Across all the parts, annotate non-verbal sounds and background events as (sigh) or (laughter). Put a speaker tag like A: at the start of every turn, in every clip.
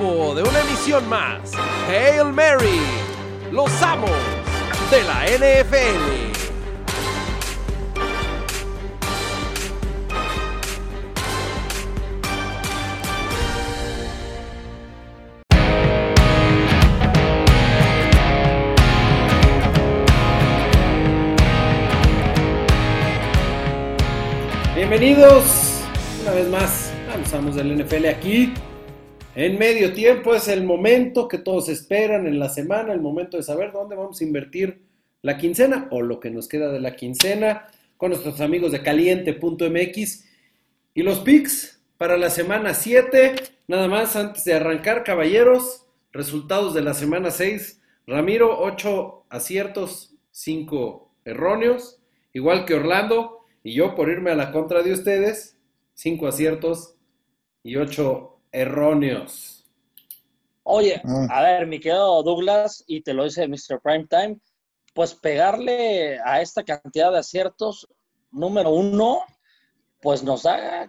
A: de una emisión más. Hail Mary, los amos de la NFL.
B: Bienvenidos una vez más a los amos del NFL aquí. En medio tiempo es el momento que todos esperan en la semana, el momento de saber dónde vamos a invertir la quincena o lo que nos queda de la quincena con nuestros amigos de caliente.mx y los picks para la semana 7. Nada más antes de arrancar, caballeros, resultados de la semana 6. Ramiro, 8 aciertos, 5 erróneos, igual que Orlando. Y yo, por irme a la contra de ustedes, 5 aciertos y 8 erróneos.
C: Oye,
D: Ah.
C: a ver, mi querido Douglas, y te lo dice Mr. Primetime, pues pegarle a esta cantidad de aciertos, número uno, pues nos da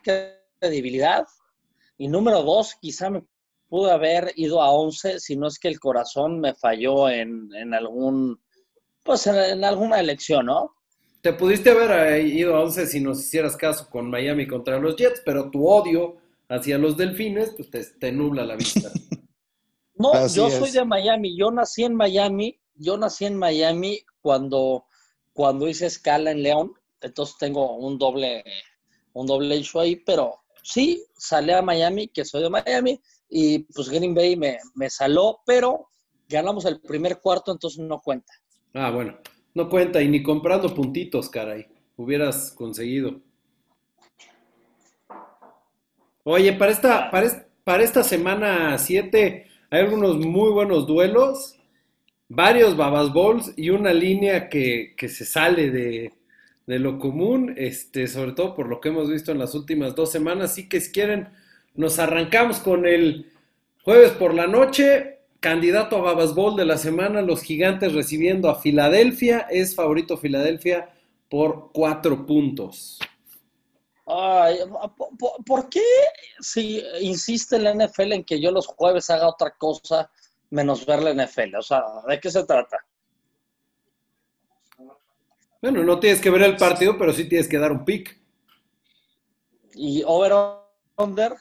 C: credibilidad. Y número dos, quizá me pude haber ido a 11 si no es que el corazón me falló en, en algún, pues en, en alguna elección, ¿no?
B: Te pudiste haber eh, ido a 11 si nos hicieras caso con Miami contra los Jets, pero tu odio hacia los Delfines pues te, te nubla la vista. (laughs)
C: No,
D: Así
C: yo
D: es.
C: soy de Miami. Yo nací en Miami. Yo nací en Miami cuando, cuando hice escala en León. Entonces tengo un doble, un doble hecho ahí. Pero sí, salí a Miami, que soy de Miami. Y pues Green Bay me, me saló, pero ganamos el primer cuarto, entonces no cuenta.
B: Ah, bueno, no cuenta y ni comprando puntitos, caray. Hubieras conseguido. Oye, para esta, para para esta semana 7 hay algunos muy buenos duelos, varios Babas Bowls y una línea que, que se sale de, de lo común, este, sobre todo por lo que hemos visto en las últimas dos semanas. Así que si quieren, nos arrancamos con el jueves por la noche. Candidato a Babas Bowl de la semana, los gigantes recibiendo a Filadelfia. Es favorito Filadelfia por cuatro puntos.
C: Ay, ¿por, qué si insiste la NFL en que yo los jueves haga otra cosa menos ver la NFL? O sea, ¿de qué se trata?
B: Bueno, no tienes que ver el partido, pero sí tienes que dar un pick.
C: Y over under,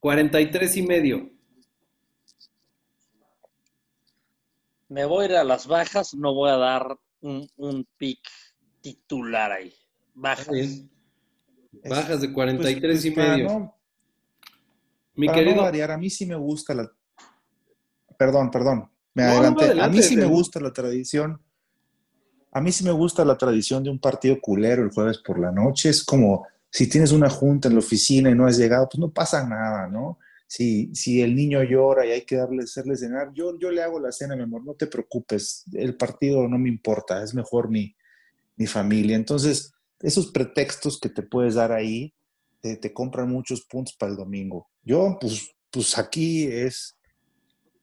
B: 43 y medio.
C: me voy a ir a las bajas, no voy a dar un, un pick titular ahí. Bajas.
B: Bajas de
D: Pues-
B: 43
D: pues
B: y
D: para
B: medio.
D: no-
B: Mi
D: para no
B: querido,
D: variar, a mí sí me gusta la... Perdón, perdón, me
B: No, no,
D: adelanté. a
B: adelante,
D: mí sí me gusta la tradición. A mí sí me gusta la tradición de un partido culero el jueves por la noche. Es como si tienes una junta en la oficina y no has llegado, pues no pasa nada, ¿no? Si, si el niño llora y hay que darle, hacerle cenar, yo, yo le hago la cena, mi amor, no te preocupes. El partido no me importa, es mejor mi, mi familia. Entonces, esos pretextos que te puedes dar ahí, te, compran muchos puntos para el domingo. Yo, pues, pues aquí es,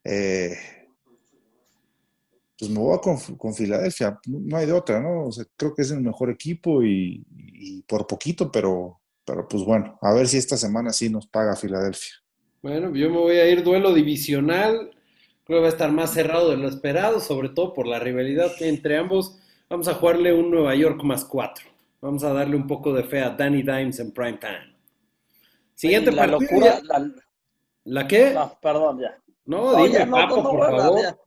D: eh, pues me voy con, con Filadelfia, no hay de otra, ¿no? O creo que es el mejor equipo y, y por poquito, pero, pero pues bueno, a ver si esta semana sí nos paga Filadelfia.
B: bueno, yo me voy a ir duelo divisional. Creo que va a estar más cerrado de lo esperado, sobre todo por la rivalidad entre ambos. Vamos a jugarle un Nueva York más 4. Vamos a darle un poco de fe a Danny Dimes en prime time. Siguiente
C: la
B: partido.
C: locura, la-
B: ¿La qué?
C: no, perdón, ya.
B: No,
C: No,
B: dime,
C: ya, no,
B: papo,
C: no, no,
B: por favor.
C: ya.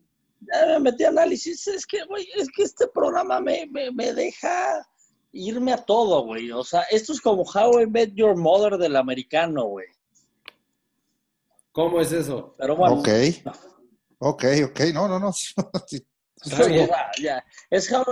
C: Ya me metí a análisis. Es que, güey, es que este programa me, me, me deja irme a todo, güey. O sea, esto es como How I Met Your Mother del americano, güey.
B: ¿Cómo es eso?
C: Pero bueno.
D: Ok, ok, ok, no, no, no. (laughs)
B: Está bien.
C: ya. Es How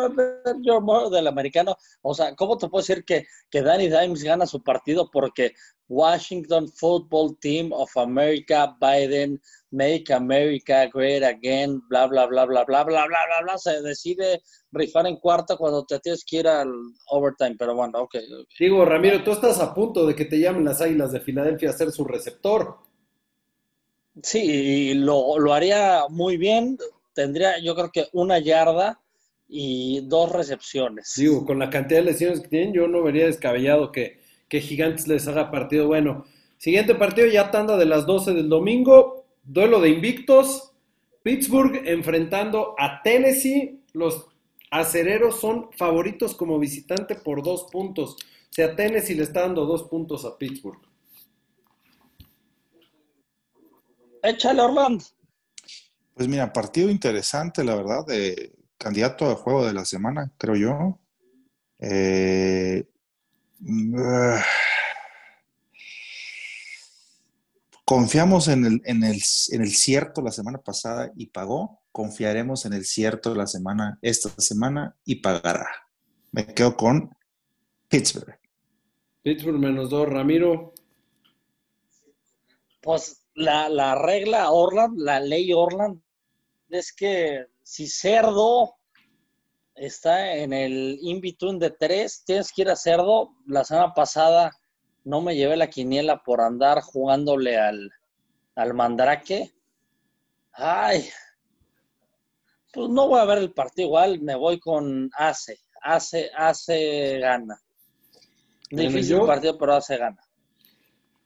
C: Your Mother del americano. O sea, ¿cómo te puedo decir que, que Danny Dimes gana su partido? Porque Washington Football Team of America, Biden, Make America Great Again, bla, bla, bla, bla, bla, bla, bla, bla, bla, se decide rifar en cuarta cuando te tienes que ir al overtime. Pero bueno, ok.
B: Digo, Ramiro, tú estás a punto de que te llamen las Águilas de Filadelfia a ser su receptor.
C: Sí, y lo, lo haría muy bien. Tendría, yo creo que una yarda y dos recepciones.
B: Digo, con la cantidad de lesiones que tienen, yo no vería descabellado que, que Gigantes les haga partido bueno. Siguiente partido, ya tanda de las 12 del domingo. Duelo de invictos. Pittsburgh enfrentando a Tennessee. Los acereros son favoritos como visitante por dos puntos. O sea, Tennessee le está dando dos puntos a Pittsburgh.
C: Échale, Orlando.
D: Pues mira, partido interesante, la verdad, de candidato a juego de la semana, creo yo. Eh, (sighs) confiamos en el, en, el, en el cierto la semana pasada y pagó. Confiaremos en el cierto la semana, esta semana y pagará. Me quedo con Pittsburgh.
B: Pittsburgh menos dos, Ramiro.
C: Pues la, la regla Orland, la ley Orland, es que si Cerdo está en el in-between de tres, tienes que ir a Cerdo. La semana pasada no me llevé la quiniela por andar jugándole al, al Mandrake. Ay, pues no voy a ver el partido igual, me voy con Ace. Ace, Ace gana. Difícil partido, pero Ace gana.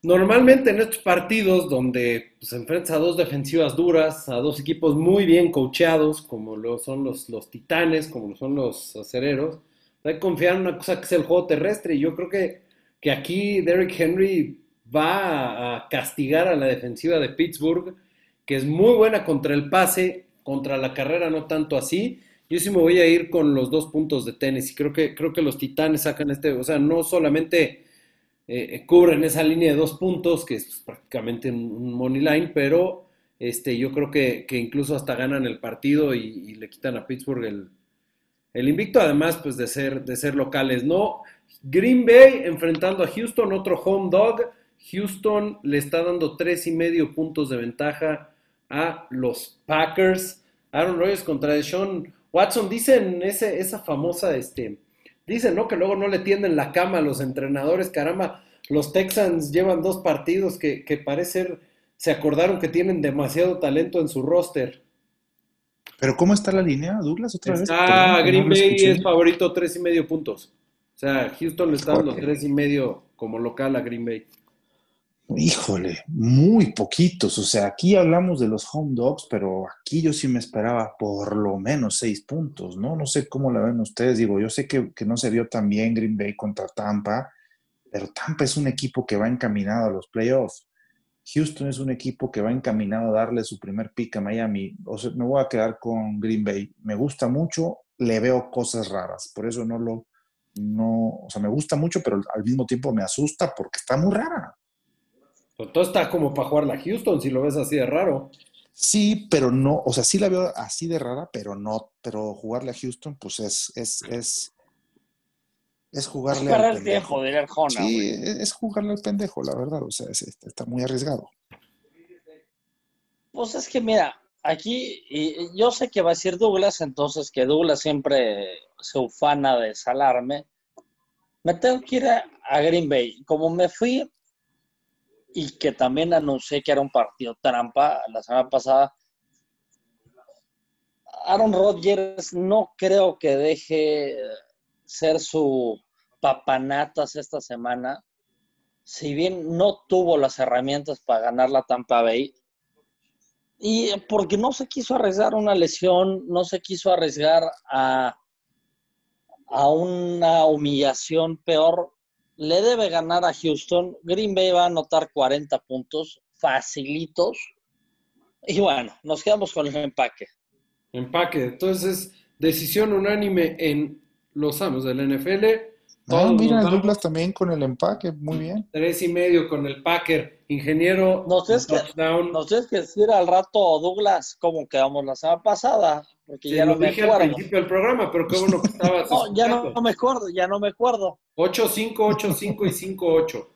B: Normalmente en estos partidos donde pues, enfrentas a dos defensivas duras, a dos equipos muy bien coacheados, como lo son los, los Titanes, como lo son los Acereros, hay que confiar en una cosa que es el juego terrestre. Y yo creo que, que aquí Derrick Henry va a castigar a la defensiva de Pittsburgh, que es muy buena contra el pase, contra la carrera no tanto así. Yo sí me voy a ir con los dos puntos de tenis y creo que, creo que los Titanes sacan este, o sea, no solamente eh, cubren esa línea de dos puntos, que es prácticamente un, money line, pero este, yo creo que, que incluso hasta ganan el partido y, y le quitan a Pittsburgh el, el invicto, además pues de ser, de ser locales, ¿no? Green Bay enfrentando a Houston, otro home dog. Houston le está dando tres y medio puntos de ventaja a los Packers. Aaron Rodgers contra Deshaun Watson. Dicen ese, esa famosa, este, dicen, ¿no? Que luego no le tienden la cama a los entrenadores. Caramba, los Texans llevan dos partidos que, que parece ser, se acordaron que tienen demasiado talento en su roster.
D: Pero ¿cómo está la línea, Douglas? Otra vez.
B: Ah,
D: Perdón,
B: Green
D: no
B: Bay es favorito tres y medio puntos. O sea, Houston le está dando tres y medio como local a Green Bay.
D: Híjole, muy poquitos. O sea, aquí hablamos de los home dogs, pero aquí yo sí me esperaba por lo menos seis puntos, ¿no? No sé cómo la ven ustedes. Digo, yo sé que, que no se vio tan bien Green Bay contra Tampa, pero Tampa es un equipo que va encaminado a los playoffs. Houston es un equipo que va encaminado a darle su primer pick a Miami. O sea, me voy a quedar con Green Bay. Me gusta mucho, le veo cosas raras. Por eso no lo, no, o sea, me gusta mucho, pero al mismo tiempo me asusta porque está muy rara.
B: Pero todo está como para jugarla a Houston, si lo ves así de raro.
D: Sí, pero no, o sea, sí la veo así de rara, pero no, pero jugarle a Houston, pues es, es, es, es jugarle
C: Para
D: al
C: el tiempo,
D: pendejo.
C: diría Arjona.
D: Sí,
C: güey.
D: es es jugarle al pendejo, la verdad, o sea, es- es- está muy arriesgado.
C: Pues es que mira, aquí y- y yo sé que va a decir Douglas, entonces que Douglas siempre se ufana de salarme. Me tengo que ir a, a Green Bay. Como me fui y que también anuncié que era un partido trampa la semana pasada, Aaron Rodgers no creo que deje ser su papanatas esta semana. Si bien no tuvo las herramientas para ganar la Tampa Bay, y porque no se quiso arriesgar una lesión, no se quiso arriesgar a, a una humillación peor, le debe ganar a Houston. Green Bay va a anotar 40 puntos facilitos. Y bueno, nos quedamos con el empaque.
B: Empaque. Entonces, decisión unánime en los amos del NFL.
D: Ah,
B: Todos
D: mira, el Douglas también con el empaque, muy bien.
B: tres y medio con el Packer. Ingeniero,
C: Nos tienes que-. Nos tienes que decir al rato, Douglas, cómo quedamos la semana pasada, porque ya
B: lo
C: no me
B: dije al
C: acuerdo.
B: principio del programa, pero qué bueno que estabas (laughs)
C: No, ya no,
B: escuchando.
C: me acuerdo, ya no me acuerdo.
B: 8-5, 8-5 y 5-8.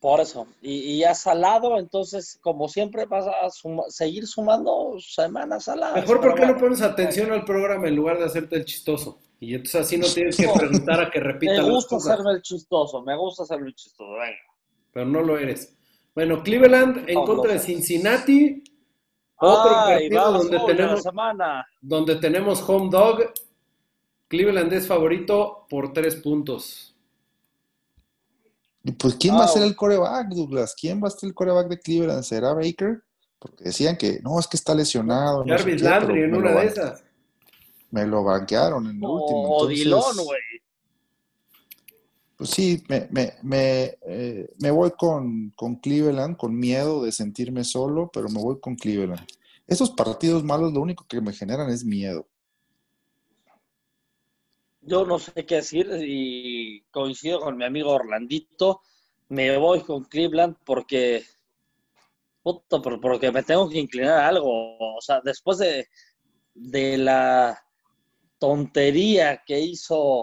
C: Por eso. Y, y ya salado, entonces, como siempre, vas a suma- seguir sumando semanas saladas.
B: Mejor porque no pones atención al programa en lugar de hacerte el chistoso. Y entonces así no tienes que preguntar a que (laughs) repita
C: Me gusta hacerme el chistoso, me gusta hacerme el chistoso. Venga.
B: Pero no lo eres. Bueno, Cleveland en
C: No,
B: contra de
C: no.
B: Cincinnati. Otro
C: Ay,
B: partido
C: vamos,
B: donde tenemos,
C: semana.
B: donde tenemos home dog. Cleveland es favorito por tres puntos.
D: Y pues, ¿quién va a ser el coreback, Douglas? ¿Quién va a ser el coreback de Cleveland? ¿Será Baker? Porque decían que no, es que está lesionado. no sé
B: Jarvis
D: qué,
B: Landry en una de esas.
D: Me lo banquearon en el último. Entonces,
C: güey.
D: Pues sí, me, me, me, eh, me voy con, con Cleveland, con miedo de sentirme solo, pero me voy con Cleveland. Esos partidos malos lo único que me generan es miedo.
C: Yo no sé qué decir y coincido con mi amigo Orlandito. Me voy con Cleveland porque, puta, por- porque me tengo que inclinar a algo. O sea, después de, de la tontería que hizo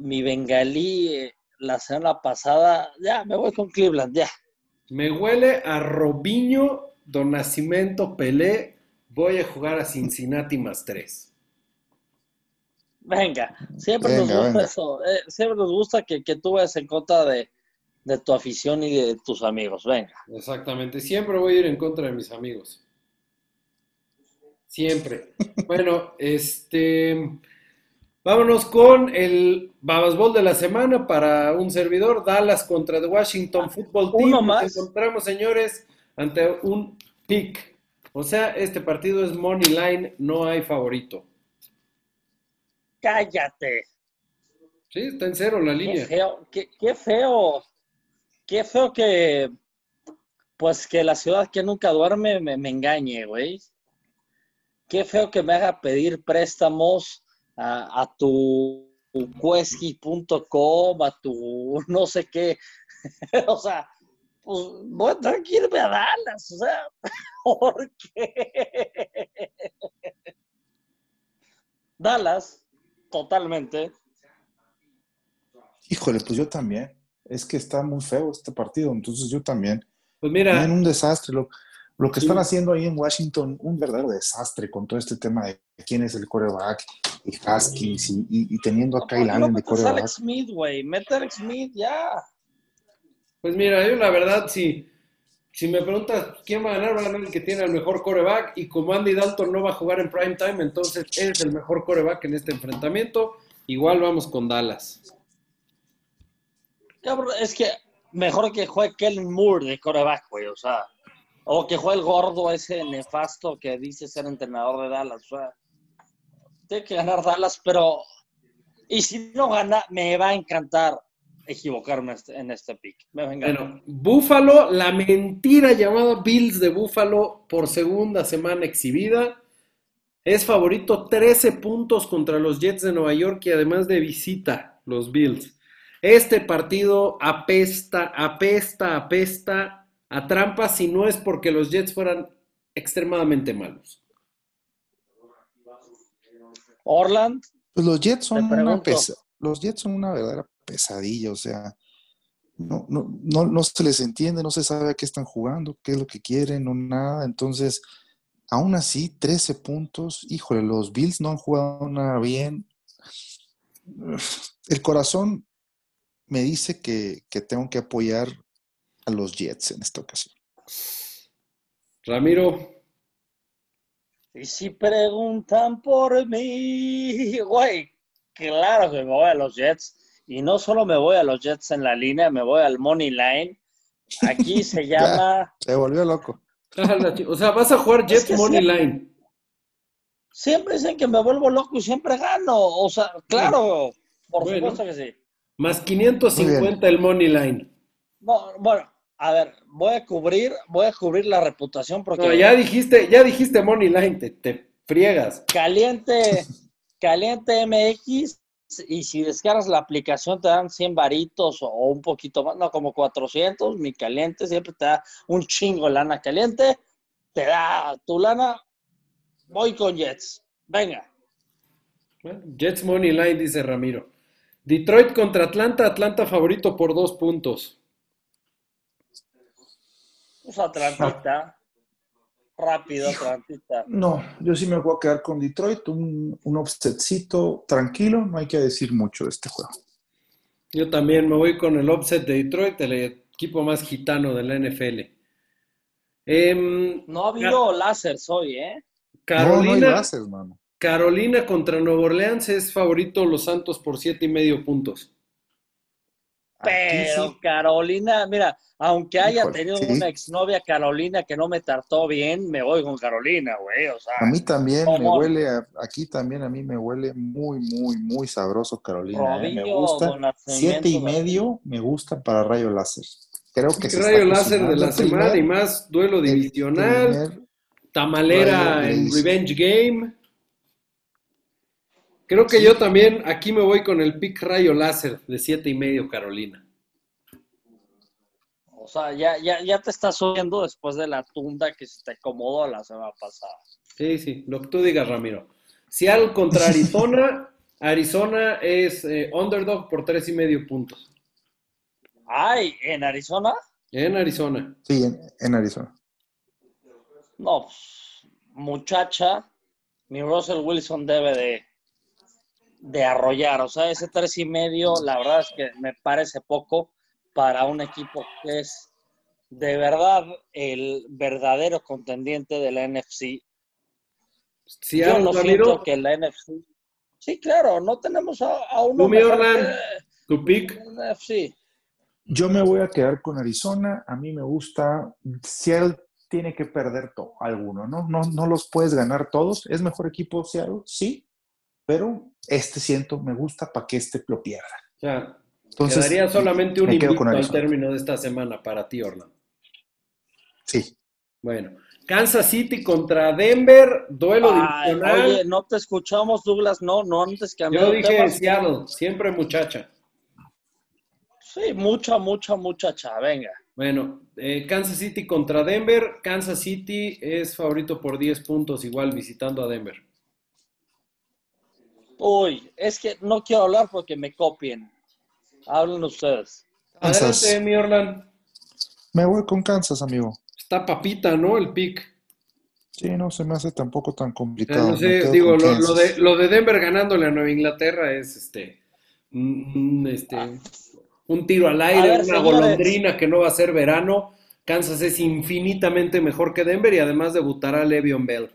C: mi bengalí eh, la semana pasada, ya me voy con Cleveland, ya.
B: Me huele a Robinho, Don Nacimiento, Pelé. Voy a jugar a Cincinnati más tres.
C: Venga, siempre nos gusta
D: venga.
C: eso. eh, siempre nos gusta que, que tú vayas en contra de, de tu afición y de tus amigos. Venga.
B: Exactamente. Siempre voy a ir en contra de mis amigos. Siempre. Bueno, este. Vámonos con el Babasbol de la semana para un servidor. Dallas contra The Washington Football Team.
C: Uno
B: Nos encontramos, señores, ante un pick. O sea, este partido es Money Line, no hay favorito.
C: Cállate.
B: Sí, está en cero la
C: Qué
B: línea.
C: feo, qué, qué feo, qué feo que, pues que la ciudad que nunca duerme me, me engañe, güey. Qué feo que me haga pedir préstamos a, a tu Quesky.com, a tu no sé qué. (laughs) o sea, pues voy a tener que irme a Dallas, o sea, (laughs) ¿por qué? Dallas, totalmente.
D: Híjole, pues yo también. Es que está muy feo este partido, entonces yo también.
B: Pues mira,
D: En un desastre. Lo, lo que
B: Sí.
D: están haciendo ahí en Washington, un verdadero desastre con todo este tema de quién es el coreback y Haskins y, y- y teniendo a
C: ¿Por
D: Kyle Allen de coreback.
C: Alex Smith, güey? Mete a Alex Smith ya.
B: Pues mira, yo la verdad, si, si me preguntas quién va a ganar, va a ganar el que tiene el mejor coreback. Y como Andy Dalton no va a jugar en prime time, entonces él es el mejor coreback en este enfrentamiento. Igual vamos con Dallas.
C: Cabrón, es que mejor que juegue Kellen Moore de coreback, güey, o sea. O que juegue el gordo ese nefasto que dice ser entrenador de Dallas, o sea. Tiene que ganar Dallas, pero. Y si no gana, me va a encantar equivocarme este- en este pick. Me.
B: Bueno, Buffalo, la mentira llamada Bills de Buffalo por segunda semana exhibida. Es favorito 13 puntos contra los Jets de Nueva York y además de visita los Bills. Este partido apesta, apesta, apesta a trampa si no es porque los Jets fueran extremadamente malos.
C: Orland,
D: Pues los Jets son una pesa- los Jets son una verdadera pesadilla, o sea, no, no, no, no se les entiende, no se sabe a qué están jugando, qué es lo que quieren, no nada. Entonces, aún así, 13 puntos, híjole, los Bills no han jugado nada bien. El corazón me dice que, que tengo que apoyar a los Jets en esta ocasión.
B: Ramiro,
C: y si preguntan por mí, güey, claro que me voy a los Jets. Y no solo me voy a los Jets en la línea, me voy al Money Line. Aquí (laughs) se llama.
D: Se volvió loco.
B: o sea, vas a jugar
C: Es
B: Jets
C: que
B: Money
C: siempre-
B: Line.
C: Siempre dicen que me vuelvo loco y siempre gano. O sea, claro, por
B: Bueno.
C: supuesto que sí.
B: Más 550 el Money Line.
C: No, bueno, a ver, voy a cubrir, voy a cubrir la reputación porque
B: No, ya dijiste, ya dijiste Money Line, te, te friegas.
C: caliente, (laughs) caliente MX, y si descargas la aplicación te dan 100 varitos o, un poquito más, no, como 400, mi caliente siempre te da un chingo lana caliente, te da tu lana, voy con Jets, venga.
B: Bueno, Jets Money Line, dice Ramiro. Detroit contra Atlanta, Atlanta favorito por dos puntos.
C: Pues Atlantita, rápido Atlantita.
D: No, yo sí me voy a quedar con Detroit, un, un offsetcito tranquilo, no hay que decir mucho de este juego.
B: Yo también me voy con el offset de Detroit, el equipo más gitano de la NFL. Em,
C: No ha habido láseres hoy, ¿eh?
D: No, no hay
B: Carolina,
D: bases, hermano.
B: Carolina contra Nueva Orleans es favorito los Santos por siete y medio puntos.
C: Pero
D: sí.
C: Carolina, mira, aunque haya
D: Híjole,
C: tenido
D: sí.
C: una exnovia Carolina que no me trató bien, me voy con Carolina, güey. O sea,
D: A mí también me huele, a- aquí también a mí me huele muy, muy, muy sabroso Carolina. ¿eh? Me gusta. Siete y medio me gusta para Rayo Láser. Creo que se
B: Rayo láser de la semana y más duelo
D: el
B: divisional,
D: primer-
B: tamalera en. Revenge Game. Creo que yo también aquí me voy con el pick Rayo láser de siete y medio Carolina.
C: O sea, ya, ya, ya te estás subiendo después de la tunda que se te acomodó la semana pasada.
B: Sí, sí, lo que tú digas, Ramiro. Seattle contra (laughs) Arizona. Arizona es eh, underdog por tres y medio puntos.
C: Ay, ¿en Arizona?
B: En Arizona.
D: Sí, en, en Arizona.
C: No, pues, muchacha, mi Russell Wilson debe de, de arrollar. O sea, ese tres y medio, la verdad es que me parece poco para un equipo que es de verdad el verdadero contendiente de la NFC. Yo
B: Seattle,
C: no siento que la NFC. Sí, claro, no tenemos a, a uno
B: Tú, mi
C: mejor
B: Orlan.
C: que
B: tu pick.
C: NFC.
D: Yo me voy a quedar con Arizona. A mí me gusta. Seattle tiene que perder todo, alguno, ¿no? ¿no? No los puedes ganar todos. Es mejor equipo Seattle, sí, pero este siento, me gusta para que este lo pierda.
B: Sea,
D: Entonces,
B: quedaría solamente un
D: con
B: al término de esta semana para ti, Orlando.
D: Sí.
B: Bueno, Kansas City contra Denver, duelo
C: Ay,
B: divisional.
C: oye, no te escuchamos, Douglas. No, no antes que
B: Yo dije Seattle, siempre muchacha.
C: Sí, mucha, mucha, muchacha. Venga.
B: Bueno, eh, Kansas City contra Denver. Kansas City es favorito por 10 puntos, igual visitando a Denver.
C: Uy, es que no quiero hablar porque me copien. Hablen ustedes.
D: Kansas.
B: Adelante, mi Orlan.
D: Me voy con Kansas, amigo.
B: Está papita, ¿no? El pick.
D: Sí, no se me hace tampoco tan
B: Eh,
D: complicado.
B: no sé, digo, lo, de, lo de Denver ganándole a Nueva Inglaterra es este, un, este, un tiro al aire,
C: ver,
B: una
C: señores.
B: golondrina que no va a ser verano. Kansas es infinitamente mejor que Denver y además debutará Le'Veon Bell.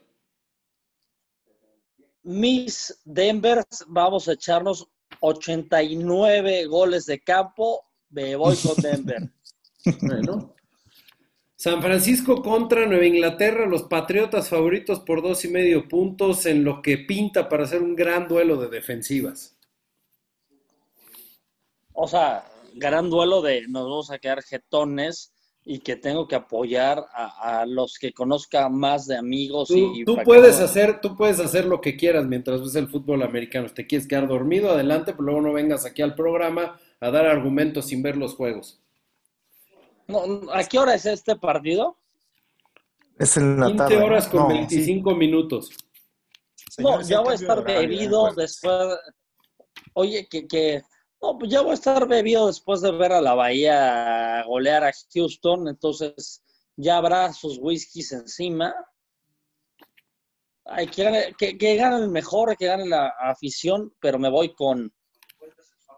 C: Miss Denver, vamos a echarnos 89 goles de campo. Me voy con (laughs) Denver.
B: Bueno. San Francisco contra Nueva Inglaterra, los Patriotas favoritos por dos y medio puntos en lo que pinta para ser un gran duelo de defensivas.
C: O sea, gran duelo de nos vamos a quedar jetones y que tengo que apoyar a, a los que conozca más de amigos.
B: Tú,
C: y,
B: tú
C: que
B: puedes hacer, tú puedes hacer lo que quieras mientras ves el fútbol americano. Si te quieres quedar dormido, adelante, pero luego no vengas aquí al programa a dar argumentos sin ver los juegos.
C: No, no, ¿A qué hora es este partido?
D: Es en la
B: 15
D: tarde. ¿no?
B: horas con
D: No,
B: 25 minutos.
C: No, ya voy a estar
D: de horario,
C: bebido después. Oye, que, que. No, pues ya voy a estar bebido después de ver a la Bahía golear a Houston. Entonces, ya habrá sus whiskies encima. Ay, que, gane, que, que gane el mejor, que gane la afición, pero me voy con.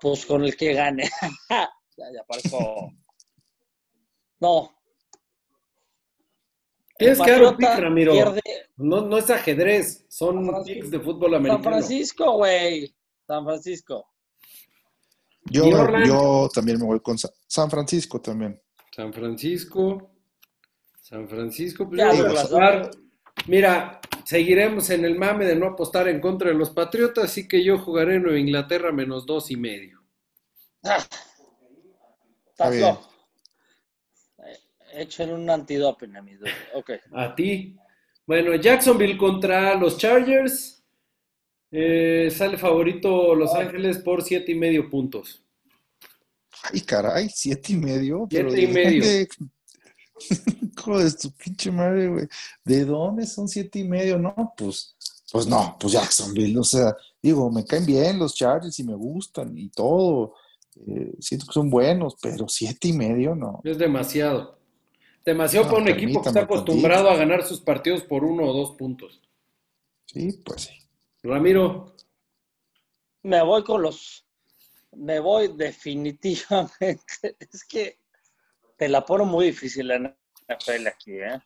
C: Pues con el que gane. (laughs) ya, ya parezco. No.
B: Tienes que dar un pick, Ramiro.
C: pierde-
B: No, no es ajedrez, son
C: San
B: picks de fútbol
C: San
B: americano.
C: Francisco, güey. San Francisco.
D: Yo, yo también me voy con Sa- San Francisco también.
B: San Francisco. San Francisco. pues
C: Ya,
B: yo voy a. Mira, seguiremos en el mame de no apostar en contra de los Patriotas, así que yo jugaré en Nueva Inglaterra menos dos y medio.
C: Ah,
D: Está bien.
C: Eh, Echen un antidoping a mis dos. Ok.
B: A ti. Bueno, Jacksonville contra los Chargers. Eh, sale favorito Los Ángeles por siete y medio puntos.
D: Ay, caray, siete y medio. pero
B: Siete y (laughs)
D: ¿de
B: medio.
D: de tu pinche madre, güey. ¿De dónde son siete y medio? No, pues, pues no, pues Jacksonville. O sea, digo, me caen bien los Chargers y me gustan y todo. Eh, siento que son buenos, pero siete y medio no.
B: Es demasiado. Demasiado
D: No,
B: para un equipo que está acostumbrado a ganar sus partidos por uno o dos puntos.
D: Sí, pues sí.
B: Ramiro,
C: Me voy con los. Me voy definitivamente. (laughs) Es que te la pone muy difícil la NFL aquí, ¿eh?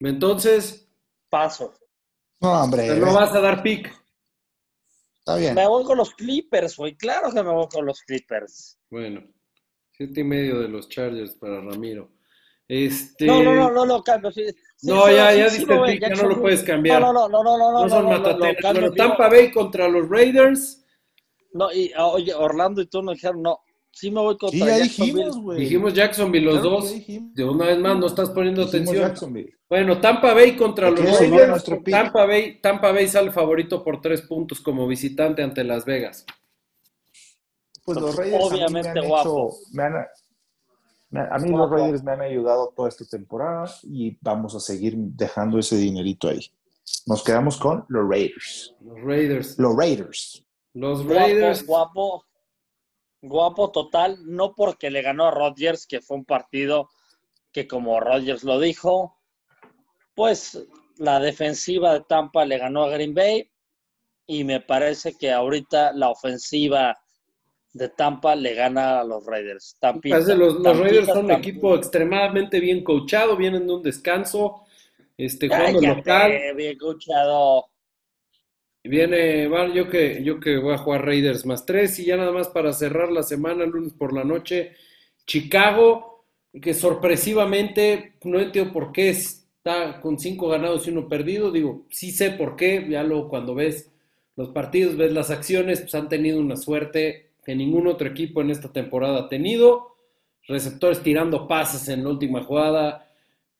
B: entonces,
C: Paso.
D: No, hombre.
B: no vas a dar pick.
D: Está bien.
C: Me voy con los Clippers, güey. Claro que me voy con los Clippers.
B: Bueno, siete y medio de los Chargers para Ramiro. Este...
C: No, no, no, no lo cambio. Sí,
B: no,
C: sí,
B: ya,
C: sí,
B: ya
C: sí
B: diste el pick, ya no lo puedes cambiar.
C: No, no, no, no, no, no,
B: No son
C: no, cambio
B: Bueno. Tampa Bay contra los Raiders.
C: No, y oye, Orlando y tú nos dijeron, no, sí me voy contra
D: Sí, ya
C: Jacksonville.
D: dijimos, güey.
B: Dijimos Jacksonville los
D: Claro
B: dos. De una vez más, no estás poniendo
D: Dijimos
B: atención.
D: Jacksonville.
B: Bueno, Tampa Bay contra los Raiders.
D: nuestro pick.
B: Tampa Bay, Tampa Bay sale favorito por tres puntos como visitante ante Las Vegas.
D: Pues los mí
C: Obviamente
D: me han
C: guapo.
D: hecho- me han- a mí
C: Guapo.
D: los Raiders me han ayudado toda esta temporada y vamos a seguir dejando ese dinerito ahí. Nos quedamos con los Raiders.
B: Los Raiders.
D: Los Raiders.
B: Los
C: Guapo,
B: Raiders.
C: guapo, guapo total, no porque le ganó a Rodgers, que fue un partido que como Rodgers lo dijo, pues la defensiva de Tampa le ganó a Green Bay y me parece que ahorita la ofensiva de Tampa le gana a los Raiders. Tampita,
B: Parece los, Raiders son un
C: Tampita.
B: equipo extremadamente bien coachado, vienen de un descanso, este jugando local.
C: bien escuchado.
B: Viene, bueno, yo que, yo que voy a jugar Raiders más tres y ya nada más para cerrar la semana, lunes por la noche, Chicago, que sorpresivamente, no entiendo por qué está con cinco ganados y uno perdido, digo, sí sé por qué, ya luego cuando ves los partidos, ves las acciones, pues han tenido una suerte que ningún otro equipo en esta temporada ha tenido, receptores tirando pases en la última jugada,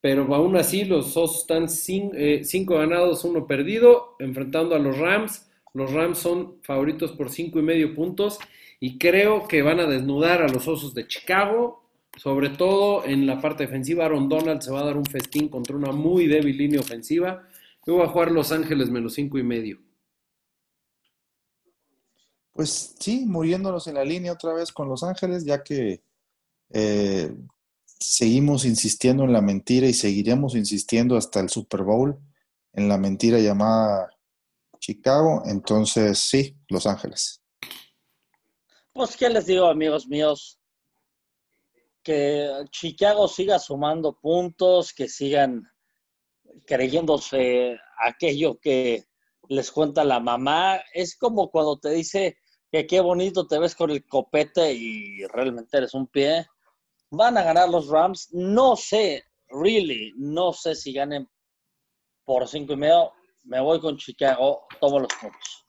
B: pero aún así los Osos están cin- eh, cinco ganados, uno perdido, enfrentando a los Rams. Los Rams son favoritos por cinco y medio puntos y creo que van a desnudar a los Osos de Chicago, sobre todo en la parte defensiva. Aaron Donald se va a dar un festín contra una muy débil línea ofensiva. Yo voy a jugar Los Ángeles menos cinco y medio.
D: Pues sí, muriéndonos en la línea otra vez con Los Ángeles, ya que eh, seguimos insistiendo en la mentira y seguiremos insistiendo hasta el Super Bowl en la mentira llamada Chicago. Entonces, sí, Los Ángeles.
C: Pues, ¿qué les digo, amigos míos? Que Chicago siga sumando puntos, que sigan creyéndose aquello que les cuenta la mamá. Es como cuando te dice que qué bonito te ves con el copete y realmente eres un pie. Van a ganar los Rams. No sé, really, no sé si ganen por cinco y medio. Me voy con Chicago, tomo los puntos.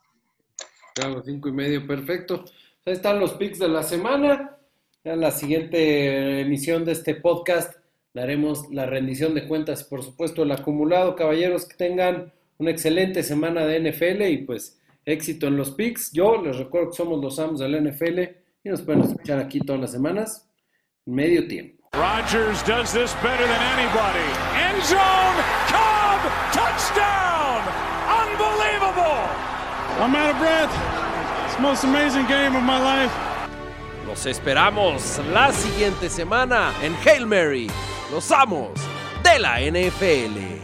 B: Claro, cinco y medio, perfecto. Ahí están los picks de la semana. En la siguiente emisión de este podcast daremos la rendición de cuentas, por supuesto, el acumulado. Caballeros, que tengan una excelente semana de NFL y pues éxito en los picks. Yo les recuerdo que somos los amos del NFL y nos pueden escuchar aquí todas las semanas, medio tiempo.
E: Rodgers does this better than anybody. End zone, Cobb, touchdown! Unbelievable! I'm out of breath. It's the most amazing game of my life.
A: Los esperamos la siguiente semana en Hail Mary, los amos de la NFL.